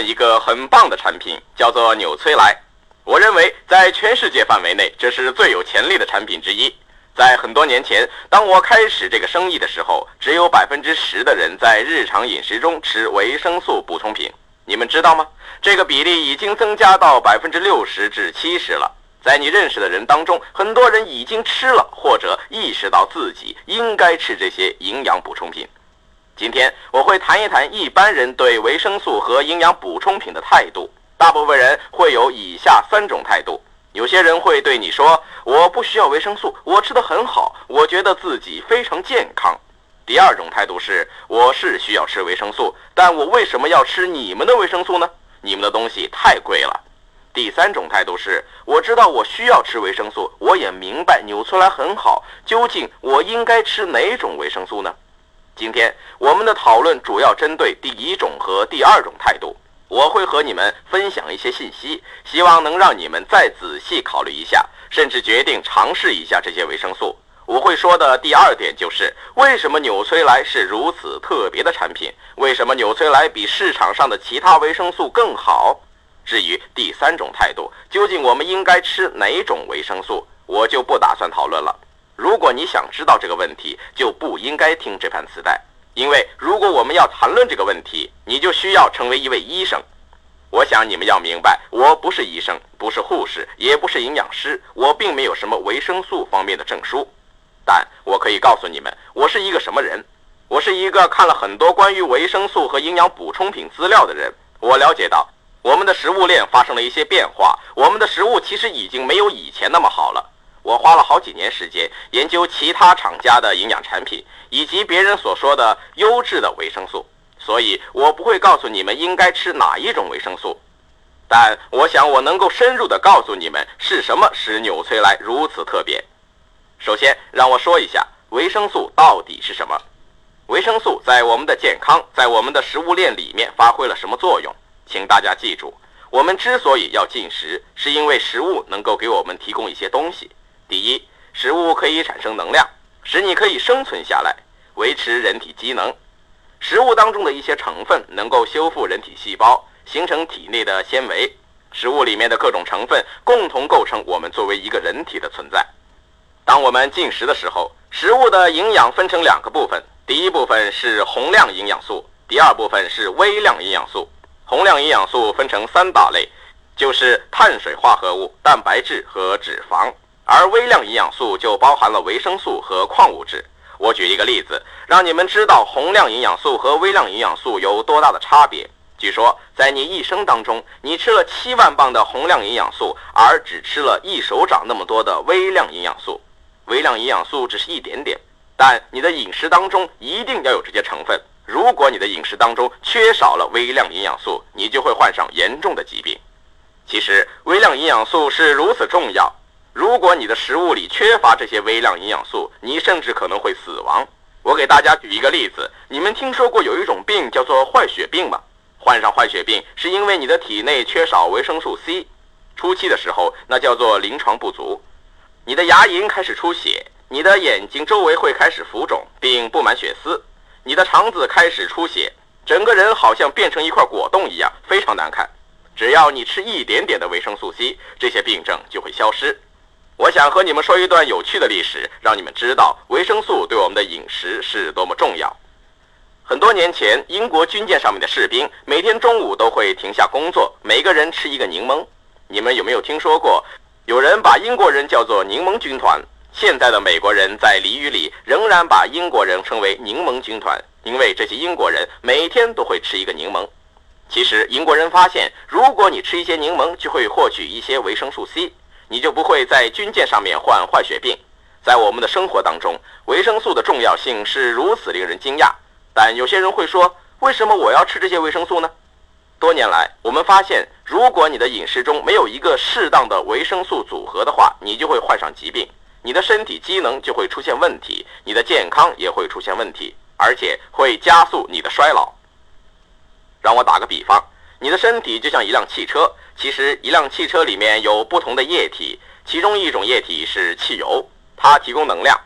一个很棒的产品，叫做纽崔莱。我认为在全世界范围内，这是最有潜力的产品之一。在很多年前，当我开始这个生意的时候，只有百分之十的人在日常饮食中吃维生素补充品。你们知道吗？这个比例已经增加到百分之六十至七十了。在你认识的人当中，很多人已经吃了或者意识到自己应该吃这些营养补充品。今天我会谈一谈一般人对维生素和营养补充品的态度。大部分人会有以下三种态度：有些人会对你说：“我不需要维生素，我吃得很好，我觉得自己非常健康。”第二种态度是：“我是需要吃维生素，但我为什么要吃你们的维生素呢？你们的东西太贵了。”第三种态度是：“我知道我需要吃维生素，我也明白纽崔莱很好，究竟我应该吃哪种维生素呢？”今天我们的讨论主要针对第一种和第二种态度。我会和你们分享一些信息，希望能让你们再仔细考虑一下，甚至决定尝试一下这些维生素。我会说的第二点就是为什么纽崔莱是如此特别的产品，为什么纽崔莱比市场上的其他维生素更好。至于第三种态度，究竟我们应该吃哪种维生素，我就不打算讨论了。如果你想知道这个问题，就不应该听这盘磁带。因为如果我们要谈论这个问题，你就需要成为一位医生。我想你们要明白，我不是医生，不是护士，也不是营养师，我并没有什么维生素方面的证书。但我可以告诉你们，我是一个什么人。我是一个看了很多关于维生素和营养补充品资料的人。我了解到，我们的食物链发生了一些变化，我们的食物其实已经没有以前那么好了。我花了好几年时间研究其他厂家的营养产品，以及别人所说的优质的维生素，所以我不会告诉你们应该吃哪一种维生素。但我想我能够深入的告诉你们是什么使纽崔莱如此特别。首先，让我说一下维生素到底是什么。维生素在我们的健康，在我们的食物链里面发挥了什么作用？请大家记住，我们之所以要进食，是因为食物能够给我们提供一些东西。第一，食物可以产生能量，使你可以生存下来，维持人体机能。食物当中的一些成分能够修复人体细胞，形成体内的纤维。食物里面的各种成分共同构成我们作为一个人体的存在。当我们进食的时候，食物的营养分成两个部分，第一部分是宏量营养素，第二部分是微量营养素。宏量营养素分成三大类，就是碳水化合物、蛋白质和脂肪。而微量营养素就包含了维生素和矿物质。我举一个例子，让你们知道宏量营养素和微量营养素有多大的差别。据说，在你一生当中，你吃了七万磅的宏量营养素，而只吃了一手掌那么多的微量营养素。微量营养素只是一点点，但你的饮食当中一定要有这些成分。如果你的饮食当中缺少了微量营养素，你就会患上严重的疾病。其实，微量营养素是如此重要。如果你的食物里缺乏这些微量营养素，你甚至可能会死亡。我给大家举一个例子：你们听说过有一种病叫做坏血病吗？患上坏血病是因为你的体内缺少维生素 C。初期的时候，那叫做临床不足。你的牙龈开始出血，你的眼睛周围会开始浮肿并布满血丝，你的肠子开始出血，整个人好像变成一块果冻一样，非常难看。只要你吃一点点的维生素 C，这些病症就会消失。我想和你们说一段有趣的历史，让你们知道维生素对我们的饮食是多么重要。很多年前，英国军舰上面的士兵每天中午都会停下工作，每个人吃一个柠檬。你们有没有听说过，有人把英国人叫做“柠檬军团”？现在的美国人在俚语里仍然把英国人称为“柠檬军团”，因为这些英国人每天都会吃一个柠檬。其实，英国人发现，如果你吃一些柠檬，就会获取一些维生素 C。你就不会在军舰上面患坏血病。在我们的生活当中，维生素的重要性是如此令人惊讶。但有些人会说，为什么我要吃这些维生素呢？多年来，我们发现，如果你的饮食中没有一个适当的维生素组合的话，你就会患上疾病，你的身体机能就会出现问题，你的健康也会出现问题，而且会加速你的衰老。让我打个比方。你的身体就像一辆汽车，其实一辆汽车里面有不同的液体，其中一种液体是汽油，它提供能量。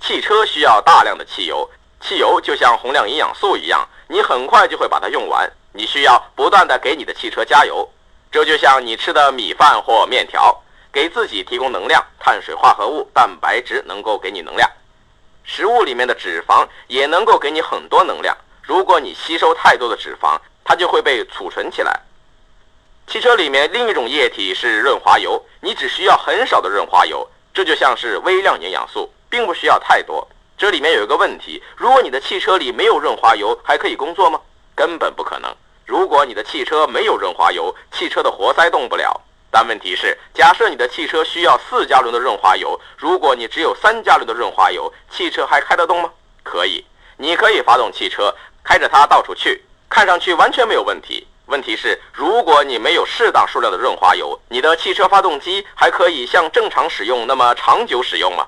汽车需要大量的汽油，汽油就像宏量营养素一样，你很快就会把它用完。你需要不断的给你的汽车加油，这就像你吃的米饭或面条，给自己提供能量。碳水化合物、蛋白质能够给你能量，食物里面的脂肪也能够给你很多能量。如果你吸收太多的脂肪，它就会被储存起来。汽车里面另一种液体是润滑油，你只需要很少的润滑油，这就像是微量营养素，并不需要太多。这里面有一个问题，如果你的汽车里没有润滑油，还可以工作吗？根本不可能。如果你的汽车没有润滑油，汽车的活塞动不了。但问题是，假设你的汽车需要四加仑的润滑油，如果你只有三加仑的润滑油，汽车还开得动吗？可以，你可以发动汽车，开着它到处去，看上去完全没有问题。问题是，如果你没有适当数量的润滑油，你的汽车发动机还可以像正常使用那么长久使用吗？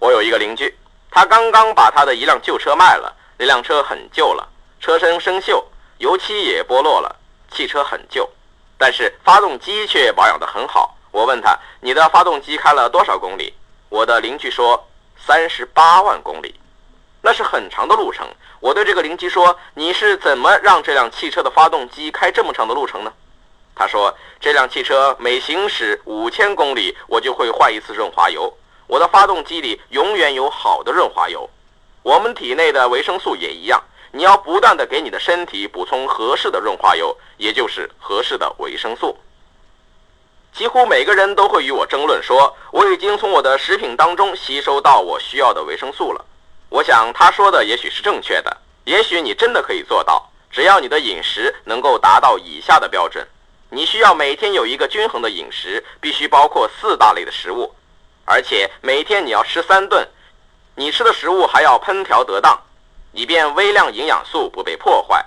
我有一个邻居，他刚刚把他的一辆旧车卖了，那辆车很旧了。车身生锈，油漆也剥落了，汽车很旧，但是发动机却保养得很好。我问他：“你的发动机开了多少公里？”我的邻居说：“三十八万公里，那是很长的路程。”我对这个邻居说：“你是怎么让这辆汽车的发动机开这么长的路程呢？”他说：“这辆汽车每行驶五千公里，我就会换一次润滑油。我的发动机里永远有好的润滑油。我们体内的维生素也一样。”你要不断的给你的身体补充合适的润滑油，也就是合适的维生素。几乎每个人都会与我争论说，我已经从我的食品当中吸收到我需要的维生素了。我想他说的也许是正确的，也许你真的可以做到，只要你的饮食能够达到以下的标准：你需要每天有一个均衡的饮食，必须包括四大类的食物，而且每天你要吃三顿，你吃的食物还要烹调得当。以便微量营养素不被破坏，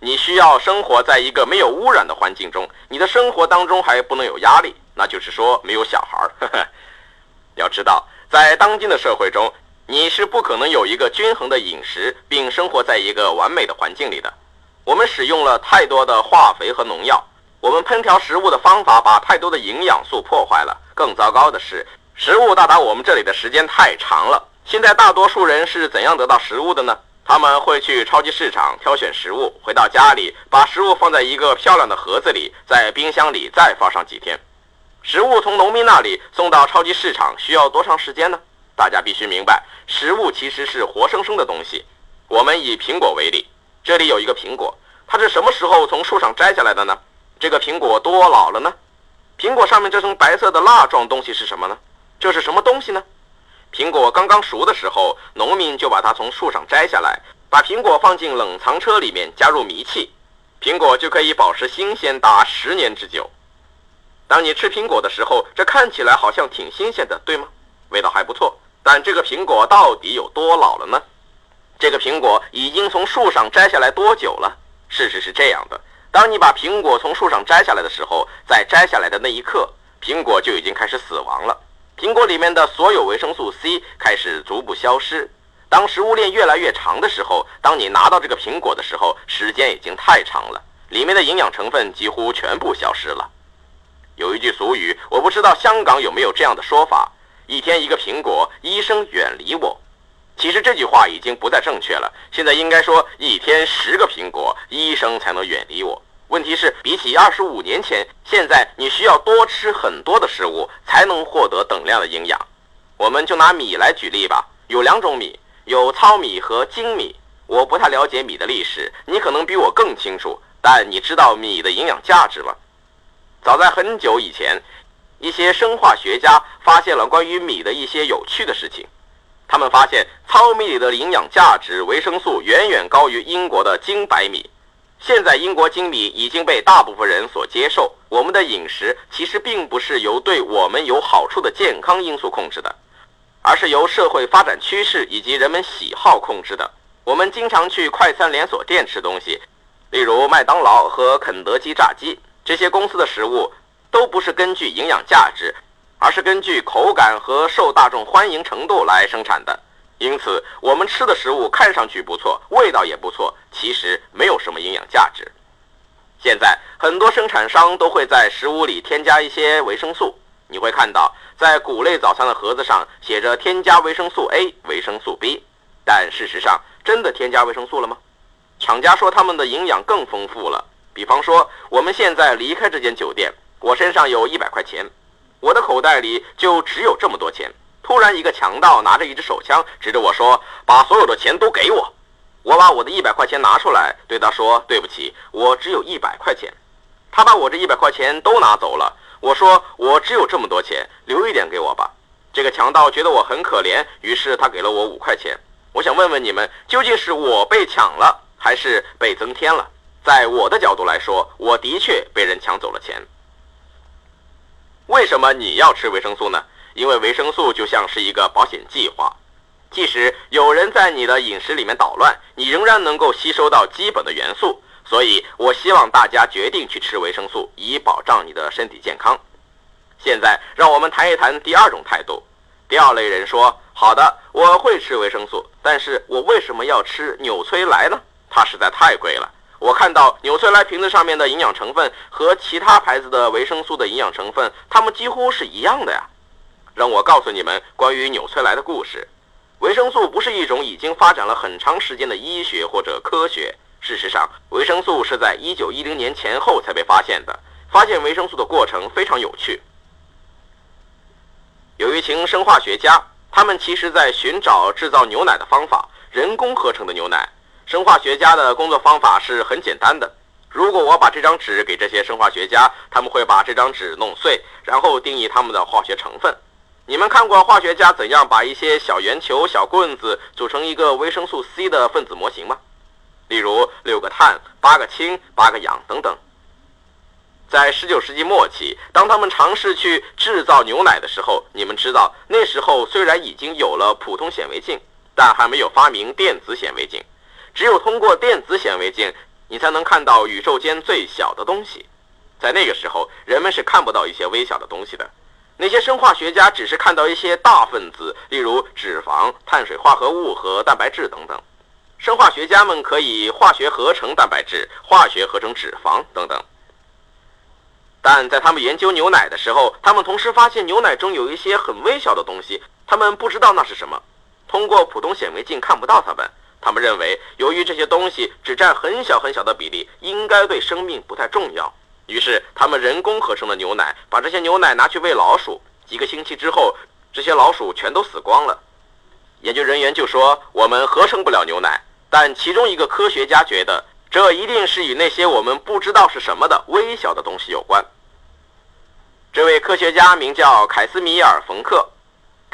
你需要生活在一个没有污染的环境中。你的生活当中还不能有压力，那就是说没有小孩儿。要知道，在当今的社会中，你是不可能有一个均衡的饮食，并生活在一个完美的环境里的。我们使用了太多的化肥和农药，我们烹调食物的方法把太多的营养素破坏了。更糟糕的是，食物到达我们这里的时间太长了。现在大多数人是怎样得到食物的呢？他们会去超级市场挑选食物，回到家里把食物放在一个漂亮的盒子里，在冰箱里再放上几天。食物从农民那里送到超级市场需要多长时间呢？大家必须明白，食物其实是活生生的东西。我们以苹果为例，这里有一个苹果，它是什么时候从树上摘下来的呢？这个苹果多老了呢？苹果上面这层白色的蜡状东西是什么呢？这是什么东西呢？苹果刚刚熟的时候，农民就把它从树上摘下来，把苹果放进冷藏车里面，加入迷气，苹果就可以保持新鲜达十年之久。当你吃苹果的时候，这看起来好像挺新鲜的，对吗？味道还不错。但这个苹果到底有多老了呢？这个苹果已经从树上摘下来多久了？事实是这样的：当你把苹果从树上摘下来的时候，在摘下来的那一刻，苹果就已经开始死亡了。苹果里面的所有维生素 C 开始逐步消失。当食物链越来越长的时候，当你拿到这个苹果的时候，时间已经太长了，里面的营养成分几乎全部消失了。有一句俗语，我不知道香港有没有这样的说法：“一天一个苹果，医生远离我。”其实这句话已经不再正确了，现在应该说“一天十个苹果，医生才能远离我。”问题是，比起二十五年前，现在你需要多吃很多的食物才能获得等量的营养。我们就拿米来举例吧，有两种米，有糙米和精米。我不太了解米的历史，你可能比我更清楚。但你知道米的营养价值吗？早在很久以前，一些生化学家发现了关于米的一些有趣的事情。他们发现糙米里的营养价值、维生素远远高于英国的精白米。现在英国精米已经被大部分人所接受。我们的饮食其实并不是由对我们有好处的健康因素控制的，而是由社会发展趋势以及人们喜好控制的。我们经常去快餐连锁店吃东西，例如麦当劳和肯德基炸鸡。这些公司的食物都不是根据营养价值，而是根据口感和受大众欢迎程度来生产的。因此，我们吃的食物看上去不错，味道也不错，其实没有什么营养价值。现在，很多生产商都会在食物里添加一些维生素。你会看到，在谷类早餐的盒子上写着“添加维生素 A、维生素 B”，但事实上，真的添加维生素了吗？厂家说他们的营养更丰富了，比方说，我们现在离开这间酒店，我身上有一百块钱，我的口袋里就只有这么多钱。突然，一个强盗拿着一支手枪，指着我说：“把所有的钱都给我！”我把我的一百块钱拿出来，对他说：“对不起，我只有一百块钱。”他把我这一百块钱都拿走了。我说：“我只有这么多钱，留一点给我吧。”这个强盗觉得我很可怜，于是他给了我五块钱。我想问问你们，究竟是我被抢了，还是被增添了？在我的角度来说，我的确被人抢走了钱。为什么你要吃维生素呢？因为维生素就像是一个保险计划，即使有人在你的饮食里面捣乱，你仍然能够吸收到基本的元素。所以我希望大家决定去吃维生素，以保障你的身体健康。现在让我们谈一谈第二种态度。第二类人说：“好的，我会吃维生素，但是我为什么要吃纽崔莱呢？它实在太贵了。”我看到纽崔莱瓶子上面的营养成分和其他牌子的维生素的营养成分，它们几乎是一样的呀。让我告诉你们关于纽崔莱的故事。维生素不是一种已经发展了很长时间的医学或者科学。事实上，维生素是在1910年前后才被发现的。发现维生素的过程非常有趣。有一群生化学家，他们其实在寻找制造牛奶的方法，人工合成的牛奶。生化学家的工作方法是很简单的。如果我把这张纸给这些生化学家，他们会把这张纸弄碎，然后定义它们的化学成分。你们看过化学家怎样把一些小圆球、小棍子组成一个维生素 C 的分子模型吗？例如六个碳、八个氢、八个氧等等。在十九世纪末期，当他们尝试去制造牛奶的时候，你们知道，那时候虽然已经有了普通显微镜，但还没有发明电子显微镜。只有通过电子显微镜，你才能看到宇宙间最小的东西。在那个时候，人们是看不到一些微小的东西的。那些生化学家只是看到一些大分子，例如脂肪、碳水化合物和蛋白质等等。生化学家们可以化学合成蛋白质、化学合成脂肪等等。但在他们研究牛奶的时候，他们同时发现牛奶中有一些很微小的东西，他们不知道那是什么。通过普通显微镜看不到它们。他们认为，由于这些东西只占很小很小的比例，应该对生命不太重要。于是，他们人工合成的牛奶，把这些牛奶拿去喂老鼠。几个星期之后，这些老鼠全都死光了。研究人员就说：“我们合成不了牛奶。”但其中一个科学家觉得，这一定是与那些我们不知道是什么的微小的东西有关。这位科学家名叫凯斯米尔·冯克。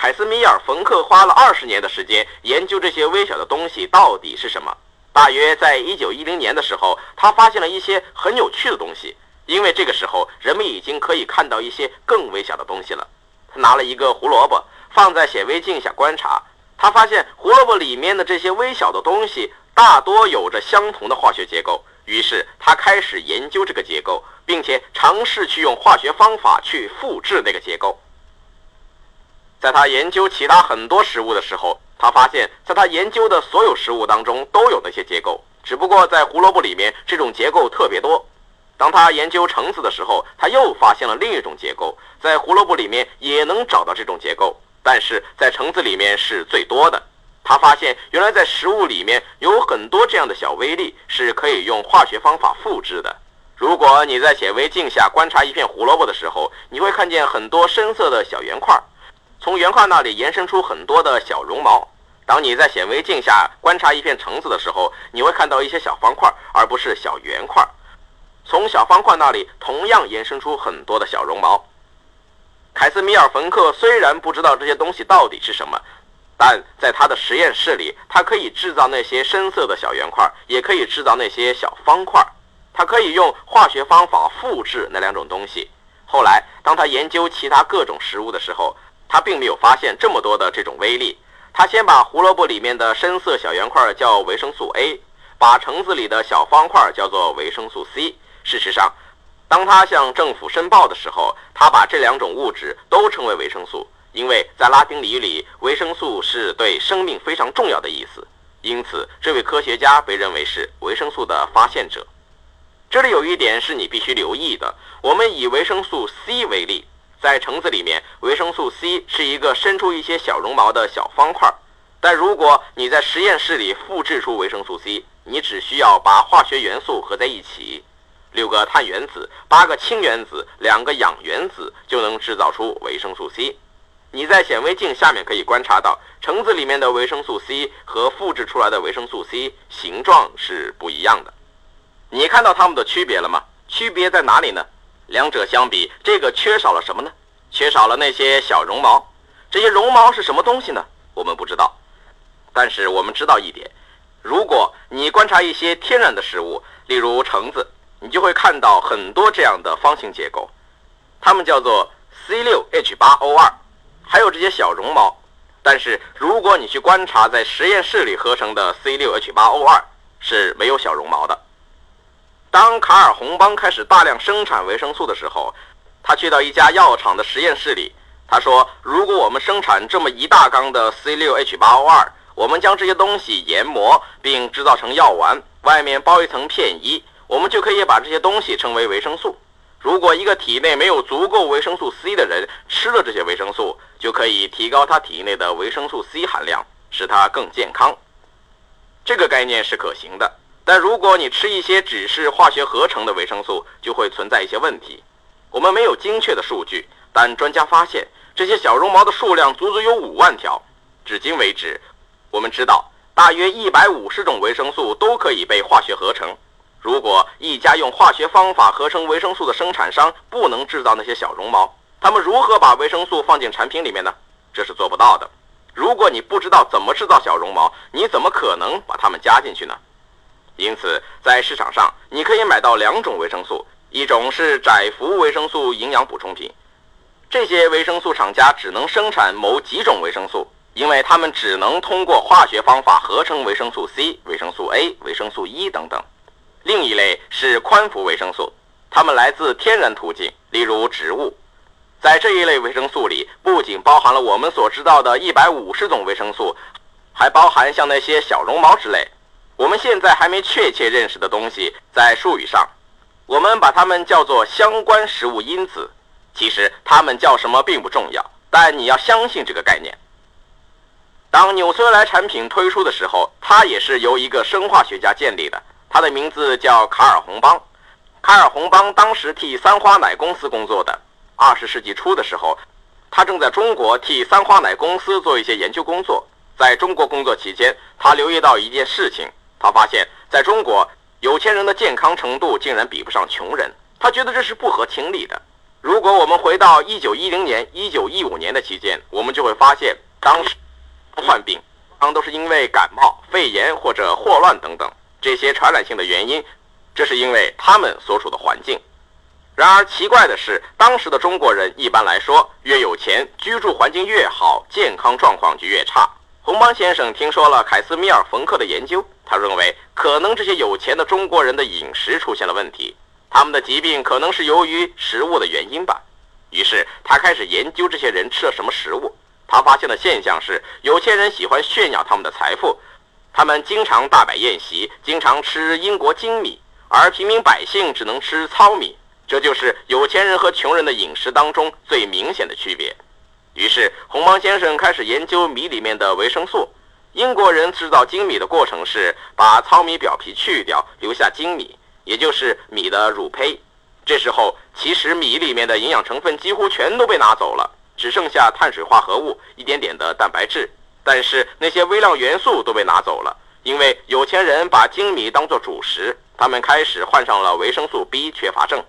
凯斯米尔·冯克花了二十年的时间研究这些微小的东西到底是什么。大约在一九一零年的时候，他发现了一些很有趣的东西。因为这个时候，人们已经可以看到一些更微小的东西了。他拿了一个胡萝卜放在显微镜下观察，他发现胡萝卜里面的这些微小的东西大多有着相同的化学结构。于是他开始研究这个结构，并且尝试去用化学方法去复制那个结构。在他研究其他很多食物的时候，他发现，在他研究的所有食物当中都有那些结构，只不过在胡萝卜里面这种结构特别多。当他研究橙子的时候，他又发现了另一种结构，在胡萝卜里面也能找到这种结构，但是在橙子里面是最多的。他发现，原来在食物里面有很多这样的小微粒是可以用化学方法复制的。如果你在显微镜下观察一片胡萝卜的时候，你会看见很多深色的小圆块儿。从圆块那里延伸出很多的小绒毛。当你在显微镜下观察一片橙子的时候，你会看到一些小方块，而不是小圆块。从小方块那里同样延伸出很多的小绒毛。凯斯米尔·冯克虽然不知道这些东西到底是什么，但在他的实验室里，他可以制造那些深色的小圆块，也可以制造那些小方块。他可以用化学方法复制那两种东西。后来，当他研究其他各种食物的时候，他并没有发现这么多的这种微粒。他先把胡萝卜里面的深色小圆块叫维生素 A，把橙子里的小方块叫做维生素 C。事实上，当他向政府申报的时候，他把这两种物质都称为维生素，因为在拉丁语里，维生素是对生命非常重要的意思。因此，这位科学家被认为是维生素的发现者。这里有一点是你必须留意的：我们以维生素 C 为例。在橙子里面，维生素 C 是一个伸出一些小绒毛的小方块。但如果你在实验室里复制出维生素 C，你只需要把化学元素合在一起。六个碳原子、八个氢原子、两个氧原子就能制造出维生素 C。你在显微镜下面可以观察到，橙子里面的维生素 C 和复制出来的维生素 C 形状是不一样的。你看到它们的区别了吗？区别在哪里呢？两者相比，这个缺少了什么呢？缺少了那些小绒毛。这些绒毛是什么东西呢？我们不知道。但是我们知道一点：如果你观察一些天然的食物，例如橙子，你就会看到很多这样的方形结构，它们叫做 C6H8O2，还有这些小绒毛。但是如果你去观察在实验室里合成的 C6H8O2，是没有小绒毛的。当卡尔洪邦开始大量生产维生素的时候，他去到一家药厂的实验室里。他说：“如果我们生产这么一大缸的 C6H8O2，我们将这些东西研磨并制造成药丸，外面包一层片衣，我们就可以把这些东西称为维生素。如果一个体内没有足够维生素 C 的人吃了这些维生素，就可以提高他体内的维生素 C 含量，使他更健康。这个概念是可行的。”但如果你吃一些只是化学合成的维生素，就会存在一些问题。我们没有精确的数据，但专家发现这些小绒毛的数量足足有五万条。至今为止，我们知道大约一百五十种维生素都可以被化学合成。如果一家用化学方法合成维生素的生产商不能制造那些小绒毛，他们如何把维生素放进产品里面呢？这是做不到的。如果你不知道怎么制造小绒毛，你怎么可能把它们加进去呢？因此，在市场上你可以买到两种维生素，一种是窄幅维生素营养补充品。这些维生素厂家只能生产某几种维生素，因为他们只能通过化学方法合成维生素 C、维生素 A、维生素 E 等等。另一类是宽幅维生素，它们来自天然途径，例如植物。在这一类维生素里，不仅包含了我们所知道的一百五十种维生素，还包含像那些小绒毛之类。我们现在还没确切认识的东西，在术语上，我们把它们叫做相关食物因子。其实它们叫什么并不重要，但你要相信这个概念。当纽崔莱产品推出的时候，它也是由一个生化学家建立的，他的名字叫卡尔洪邦。卡尔洪邦当时替三花奶公司工作的。二十世纪初的时候，他正在中国替三花奶公司做一些研究工作。在中国工作期间，他留意到一件事情。他发现，在中国，有钱人的健康程度竟然比不上穷人。他觉得这是不合情理的。如果我们回到一九一零年、一九一五年的期间，我们就会发现，当时患病，常都是因为感冒、肺炎或者霍乱等等这些传染性的原因。这是因为他们所处的环境。然而，奇怪的是，当时的中国人一般来说，越有钱，居住环境越好，健康状况就越差。洪邦先生听说了凯斯米尔·冯克的研究，他认为可能这些有钱的中国人的饮食出现了问题，他们的疾病可能是由于食物的原因吧。于是他开始研究这些人吃了什么食物。他发现的现象是，有钱人喜欢炫耀他们的财富，他们经常大摆宴席，经常吃英国精米，而平民百姓只能吃糙米。这就是有钱人和穷人的饮食当中最明显的区别。于是，红毛先生开始研究米里面的维生素。英国人制造精米的过程是把糙米表皮去掉，留下精米，也就是米的乳胚。这时候，其实米里面的营养成分几乎全都被拿走了，只剩下碳水化合物、一点点的蛋白质。但是那些微量元素都被拿走了，因为有钱人把精米当作主食，他们开始患上了维生素 B 缺乏症。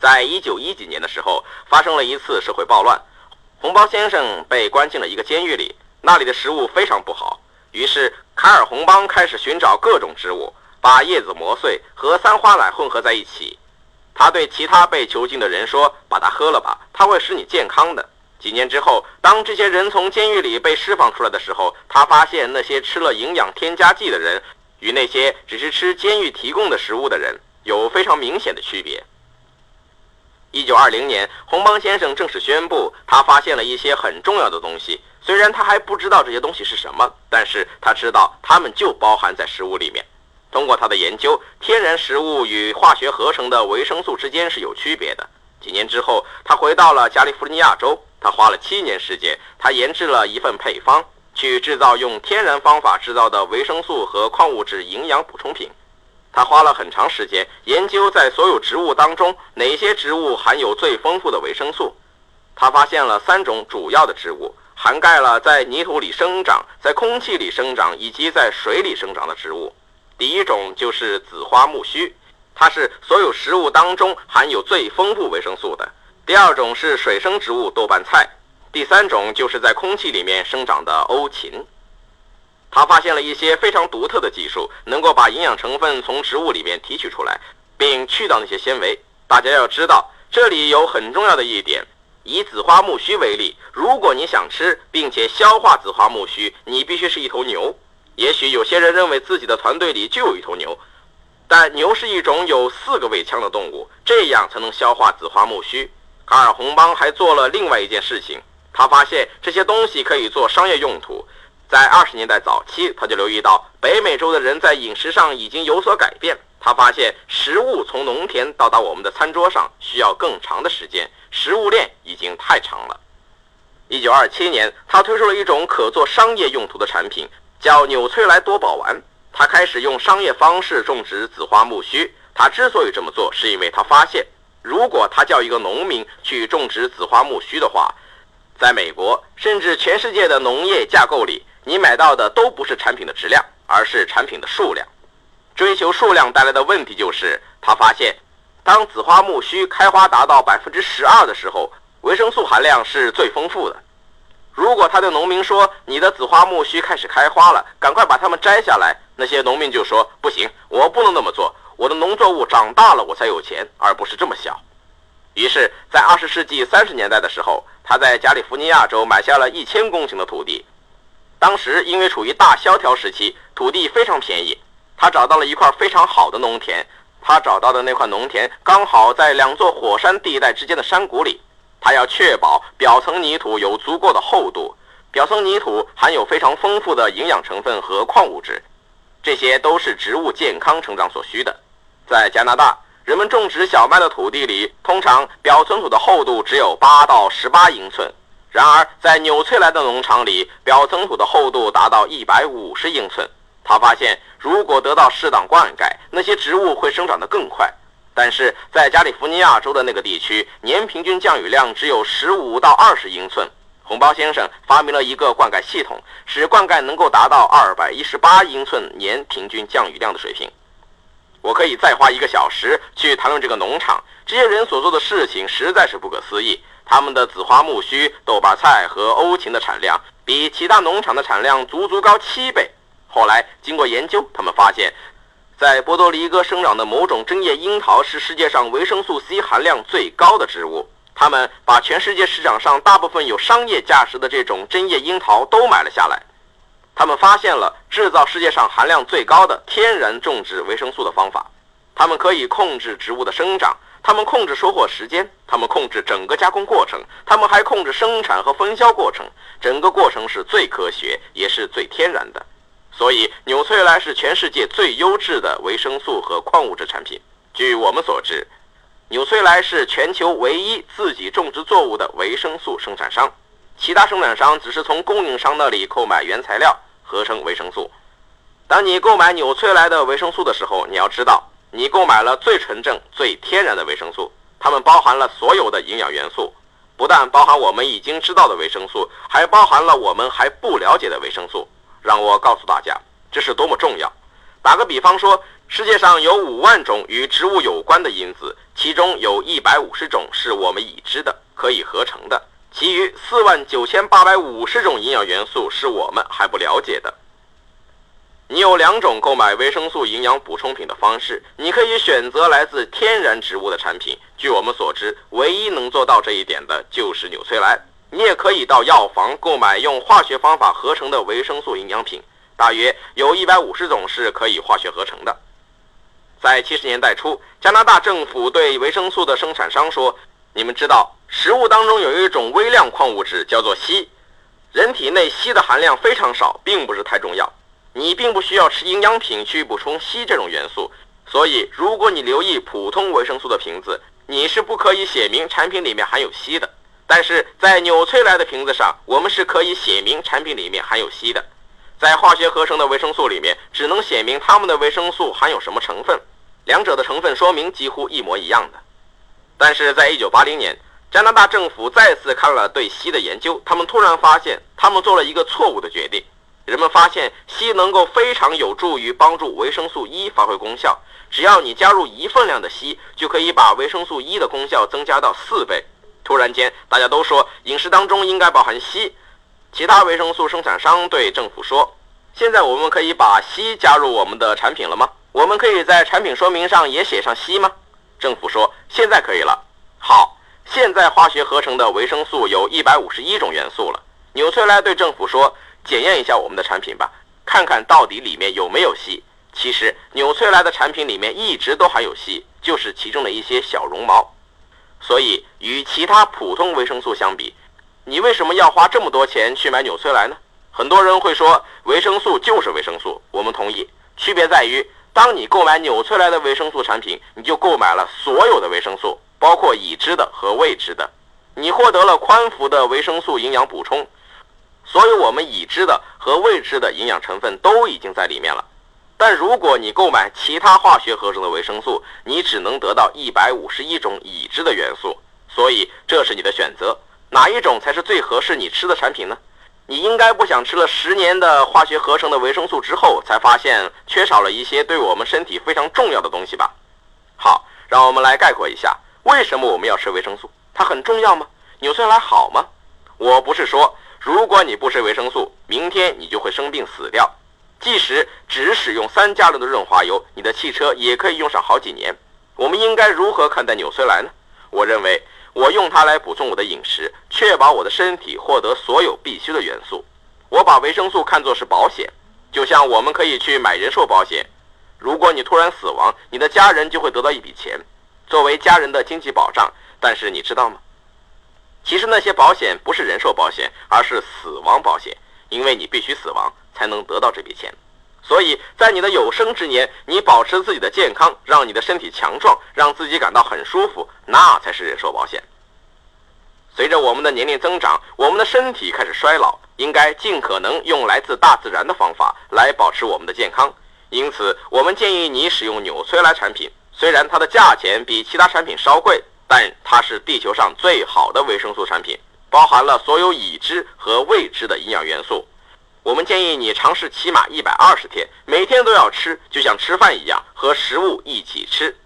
在一九一几年的时候，发生了一次社会暴乱，红包先生被关进了一个监狱里，那里的食物非常不好。于是卡尔洪邦开始寻找各种植物，把叶子磨碎和三花奶混合在一起。他对其他被囚禁的人说：“把它喝了吧，它会使你健康的。”几年之后，当这些人从监狱里被释放出来的时候，他发现那些吃了营养添加剂的人与那些只是吃监狱提供的食物的人有非常明显的区别。一九二零年，洪邦先生正式宣布，他发现了一些很重要的东西。虽然他还不知道这些东西是什么，但是他知道它们就包含在食物里面。通过他的研究，天然食物与化学合成的维生素之间是有区别的。几年之后，他回到了加利福尼亚州，他花了七年时间，他研制了一份配方，去制造用天然方法制造的维生素和矿物质营养补充品。他花了很长时间研究在所有植物当中哪些植物含有最丰富的维生素。他发现了三种主要的植物，涵盖了在泥土里生长、在空气里生长以及在水里生长的植物。第一种就是紫花苜蓿，它是所有食物当中含有最丰富维生素的。第二种是水生植物豆瓣菜，第三种就是在空气里面生长的欧芹。他发现了一些非常独特的技术，能够把营养成分从植物里面提取出来，并去掉那些纤维。大家要知道，这里有很重要的一点。以紫花苜蓿为例，如果你想吃并且消化紫花苜蓿，你必须是一头牛。也许有些人认为自己的团队里就有一头牛，但牛是一种有四个胃腔的动物，这样才能消化紫花苜蓿。卡尔洪邦还做了另外一件事情，他发现这些东西可以做商业用途。在二十年代早期，他就留意到北美洲的人在饮食上已经有所改变。他发现食物从农田到达我们的餐桌上需要更长的时间，食物链已经太长了。一九二七年，他推出了一种可做商业用途的产品，叫纽崔莱多宝丸。他开始用商业方式种植紫花苜蓿。他之所以这么做，是因为他发现，如果他叫一个农民去种植紫花苜蓿的话，在美国甚至全世界的农业架构里。你买到的都不是产品的质量，而是产品的数量。追求数量带来的问题就是，他发现，当紫花苜蓿开花达到百分之十二的时候，维生素含量是最丰富的。如果他对农民说：“你的紫花苜蓿开始开花了，赶快把它们摘下来。”那些农民就说：“不行，我不能那么做。我的农作物长大了，我才有钱，而不是这么小。”于是，在二十世纪三十年代的时候，他在加利福尼亚州买下了一千公顷的土地。当时因为处于大萧条时期，土地非常便宜。他找到了一块非常好的农田，他找到的那块农田刚好在两座火山地带之间的山谷里。他要确保表层泥土有足够的厚度，表层泥土含有非常丰富的营养成分和矿物质，这些都是植物健康成长所需的。在加拿大，人们种植小麦的土地里，通常表层土的厚度只有八到十八英寸。然而，在纽崔莱的农场里，表层土的厚度达到一百五十英寸。他发现，如果得到适当灌溉，那些植物会生长得更快。但是在加利福尼亚州的那个地区，年平均降雨量只有十五到二十英寸。红包先生发明了一个灌溉系统，使灌溉能够达到二百一十八英寸年平均降雨量的水平。我可以再花一个小时去谈论这个农场，这些人所做的事情实在是不可思议。他们的紫花苜蓿、豆瓣菜和欧芹的产量比其他农场的产量足足高七倍。后来经过研究，他们发现，在波多黎各生长的某种针叶樱桃是世界上维生素 C 含量最高的植物。他们把全世界市场上大部分有商业价值的这种针叶樱桃都买了下来。他们发现了制造世界上含量最高的天然种植维生素的方法。他们可以控制植物的生长。他们控制收获时间，他们控制整个加工过程，他们还控制生产和分销过程。整个过程是最科学，也是最天然的。所以，纽崔莱是全世界最优质的维生素和矿物质产品。据我们所知，纽崔莱是全球唯一自己种植作物的维生素生产商，其他生产商只是从供应商那里购买原材料合成维生素。当你购买纽崔莱的维生素的时候，你要知道。你购买了最纯正、最天然的维生素，它们包含了所有的营养元素，不但包含我们已经知道的维生素，还包含了我们还不了解的维生素。让我告诉大家，这是多么重要！打个比方说，世界上有五万种与植物有关的因子，其中有一百五十种是我们已知的、可以合成的，其余四万九千八百五十种营养元素是我们还不了解的。有两种购买维生素营养补充品的方式，你可以选择来自天然植物的产品。据我们所知，唯一能做到这一点的就是纽崔莱。你也可以到药房购买用化学方法合成的维生素营养品，大约有一百五十种是可以化学合成的。在七十年代初，加拿大政府对维生素的生产商说：“你们知道，食物当中有一种微量矿物质叫做硒，人体内硒的含量非常少，并不是太重要。”你并不需要吃营养品去补充硒这种元素，所以如果你留意普通维生素的瓶子，你是不可以写明产品里面含有硒的。但是在纽崔莱的瓶子上，我们是可以写明产品里面含有硒的。在化学合成的维生素里面，只能写明它们的维生素含有什么成分，两者的成分说明几乎一模一样的。但是在1980年，加拿大政府再次看了对硒的研究，他们突然发现，他们做了一个错误的决定。人们发现硒能够非常有助于帮助维生素 E 发挥功效，只要你加入一份量的硒，就可以把维生素 E 的功效增加到四倍。突然间，大家都说饮食当中应该包含硒。其他维生素生产商对政府说：“现在我们可以把硒加入我们的产品了吗？我们可以在产品说明上也写上硒吗？”政府说：“现在可以了。”好，现在化学合成的维生素有一百五十一种元素了。纽崔莱对政府说：“检验一下我们的产品吧，看看到底里面有没有硒。”其实，纽崔莱的产品里面一直都含有硒，就是其中的一些小绒毛。所以，与其他普通维生素相比，你为什么要花这么多钱去买纽崔莱呢？很多人会说维生素就是维生素，我们同意。区别在于，当你购买纽崔莱的维生素产品，你就购买了所有的维生素，包括已知的和未知的。你获得了宽幅的维生素营养补充，所以我们已知的和未知的营养成分都已经在里面了。但如果你购买其他化学合成的维生素，你只能得到一百五十一种已知的元素。所以这是你的选择。哪一种才是最合适你吃的产品呢？你应该不想吃了十年的化学合成的维生素之后，才发现缺少了一些对我们身体非常重要的东西吧？好，让我们来概括一下，为什么我们要吃维生素？它很重要吗？纽崔莱好吗？我不是说，如果你不吃维生素，明天你就会生病死掉。即使只使用三加仑的润滑油，你的汽车也可以用上好几年。我们应该如何看待纽崔莱呢？我认为。我用它来补充我的饮食，确保我的身体获得所有必需的元素。我把维生素看作是保险，就像我们可以去买人寿保险。如果你突然死亡，你的家人就会得到一笔钱，作为家人的经济保障。但是你知道吗？其实那些保险不是人寿保险，而是死亡保险，因为你必须死亡才能得到这笔钱。所以在你的有生之年，你保持自己的健康，让你的身体强壮，让自己感到很舒服，那才是人寿保险。随着我们的年龄增长，我们的身体开始衰老，应该尽可能用来自大自然的方法来保持我们的健康。因此，我们建议你使用纽崔莱产品。虽然它的价钱比其他产品稍贵，但它是地球上最好的维生素产品，包含了所有已知和未知的营养元素。我们建议你尝试起码一百二十天，每天都要吃，就像吃饭一样，和食物一起吃。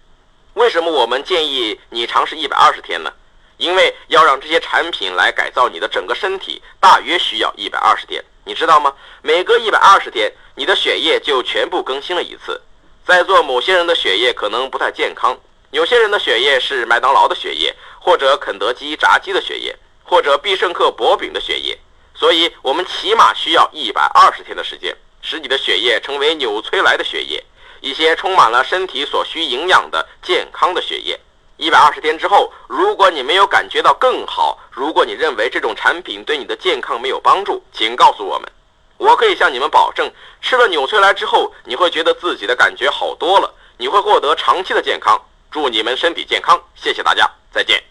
为什么我们建议你尝试一百二十天呢？因为要让这些产品来改造你的整个身体，大约需要一百二十天。你知道吗？每隔一百二十天，你的血液就全部更新了一次。在座某些人的血液可能不太健康，有些人的血液是麦当劳的血液，或者肯德基炸鸡的血液，或者必胜客薄饼的血液。所以，我们起码需要一百二十天的时间，使你的血液成为纽崔莱的血液，一些充满了身体所需营养的健康的血液。一百二十天之后，如果你没有感觉到更好，如果你认为这种产品对你的健康没有帮助，请告诉我们。我可以向你们保证，吃了纽崔莱之后，你会觉得自己的感觉好多了，你会获得长期的健康。祝你们身体健康谢谢大家再见。